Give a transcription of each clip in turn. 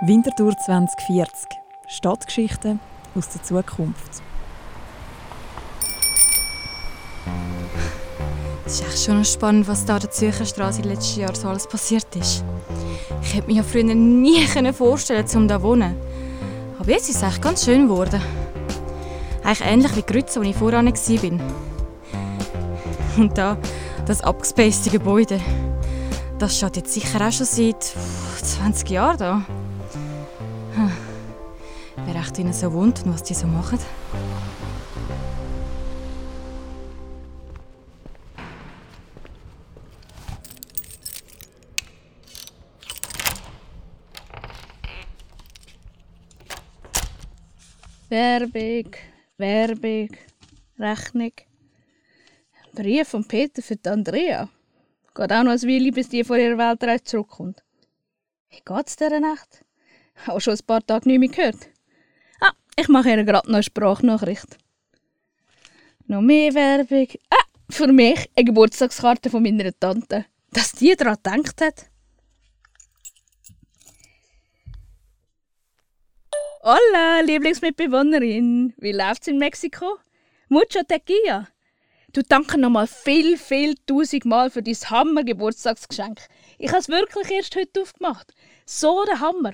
Winterthur 2040. Stadtgeschichten aus der Zukunft. Es ist echt schon spannend, was da an der Zürcher Straße letzten Jahren so alles passiert ist. Ich hätte mir ja früher nie vorstellen um da zu wohnen. Aber jetzt ist es echt ganz schön geworden. Eigentlich ähnlich wie Grütze, wo ich voran war. Und da, das abgespacete Gebäude. Das steht jetzt sicher auch schon seit 20 Jahren da. Echt ihnen so wohnt und was die so machen. Werbung, Werbung, Rechnung. Brief von Peter für Andrea. Geht auch noch ein Weile, bis die von ihrer Weltreise zurückkommt. Wie geht's dieser Nacht? Habe schon ein paar Tage nicht mehr gehört. Ah, ich mache ihr gerade noch eine Sprachnachricht. Noch mehr Werbung. Ah, für mich eine Geburtstagskarte von meiner Tante. Dass die daran gedacht hat. Hola, Lieblingsmitbewohnerin. Wie läuft's in Mexiko? Mucho tequila. Du danke nochmal viel, viel tausendmal für dein Hammer-Geburtstagsgeschenk. Ich habe es wirklich erst heute aufgemacht. So der Hammer.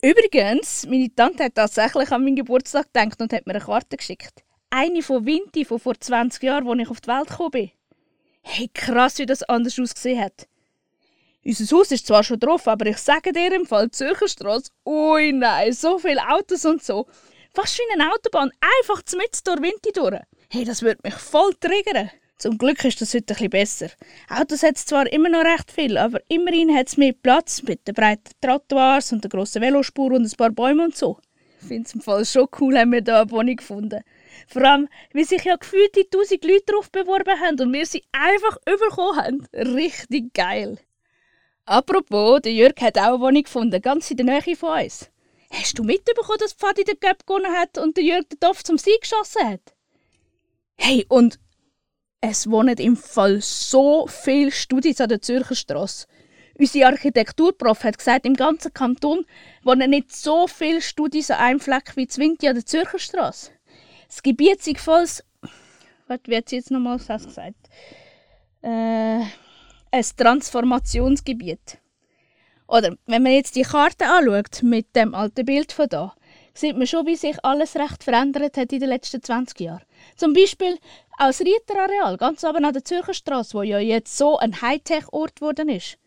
Übrigens, meine Tante hat tatsächlich an meinen Geburtstag gedacht und hat mir eine Karte geschickt. Eine von Vinti von vor 20 Jahren, als ich auf die Welt gekommen bin. Hey, krass, wie das anders ausgesehen hat. Unser Haus ist zwar schon drauf, aber ich sage dir im Fall Zürcherstrasse, ui nein, so viele Autos und so. Fast wie eine Autobahn, einfach mit durch Winti durch. Hey, das würde mich voll triggern. Zum Glück ist das heute ein besser. Autos hat es zwar immer noch recht viel, aber immerhin hat es mehr Platz mit den breiten Trottoirs und der grossen Velospur und ein paar Bäumen und so. Ich finde es im Fall schon cool, haben wir hier eine Wohnung gefunden. Vor allem, wie sich ja gefühlt die tausend Leute darauf beworben haben und wir sie einfach überkommen haben. Richtig geil. Apropos, der Jörg hat auch eine Wohnung gefunden, ganz in der Nähe von uns. Hast du mitbekommen, dass Pfadi den Cup gewonnen hat und der Jörg den Topf zum Sieg geschossen hat? Hey, und es wohnen im Fall so viele Studis an der Zürcher Straße. Unsere Architekturprof hat gesagt, im ganzen Kanton wohnen nicht so viele Studis an einem Fleck wie Zwinti an der Zürcher Straße. Das Gebiet ist voll. Was wird jetzt nochmal gesagt? Äh ein Transformationsgebiet. Oder wenn man jetzt die Karte anschaut mit dem alten Bild von da, sieht man schon, wie sich alles recht verändert hat in den letzten 20 Jahren. Zum Beispiel aus Rieterareal, ganz oben an der Zürcher Straße, wo ja jetzt so ein Hightech-Ort geworden ist.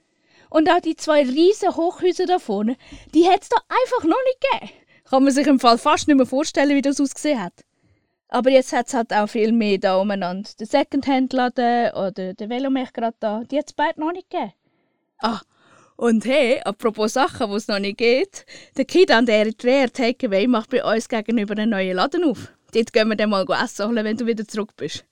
Und auch die zwei riesen Hochhäuser da vorne, die hat es da einfach noch nicht gegeben. Kann man sich im Fall fast nicht mehr vorstellen, wie das ausgesehen hat. Aber jetzt hat es halt auch viel mehr da umeinander. Der Secondhand-Laden oder der Velomech gerade da, die hat es beide noch nicht gegeben. Ah, und hey, apropos Sachen, die es noch nicht geht. Der Kid an der Eritrea Takeaway macht bei uns gegenüber einen neuen Laden auf. Dort gehen wir dann mal essen holen, wenn du wieder zurück bist.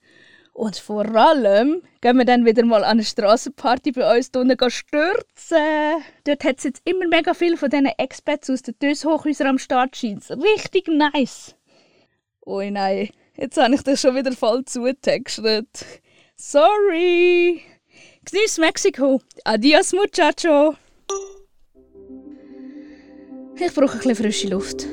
Und vor allem gehen wir dann wieder mal an eine Strassenparty bei uns unten stürzen. Dort hat es jetzt immer mega viel von diesen Expats aus den Dös-Hochhäusern am Start scheint. Richtig nice. Ui nein, jetzt habe ich das schon wieder voll zugetextet. Sorry. Genieß Mexiko. Adios, Muchacho. Ich brauche ein bisschen frische Luft.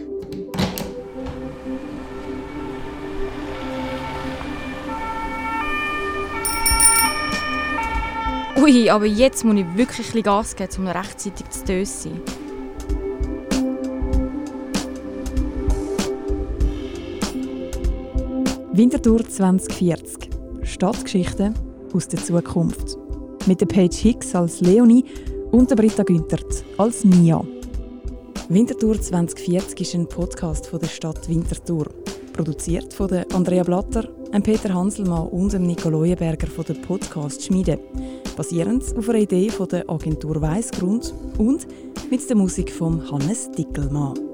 Ui, aber jetzt muss ich wirklich ein bisschen Gas geben, um rechtzeitig zu dösen. Winterthur 2040. Stadtgeschichten aus der Zukunft. Mit der Paige Hicks als Leonie und der Britta Günthert als Mia. Winterthur 2040 ist ein Podcast von der Stadt Winterthur. Produziert von Andrea Blatter, Peter Hanselmann und Nico Leuenberger von der Podcast Schmiede. Basierend auf einer Idee von der Agentur Weissgrund und mit der Musik von Hannes Dickelmann.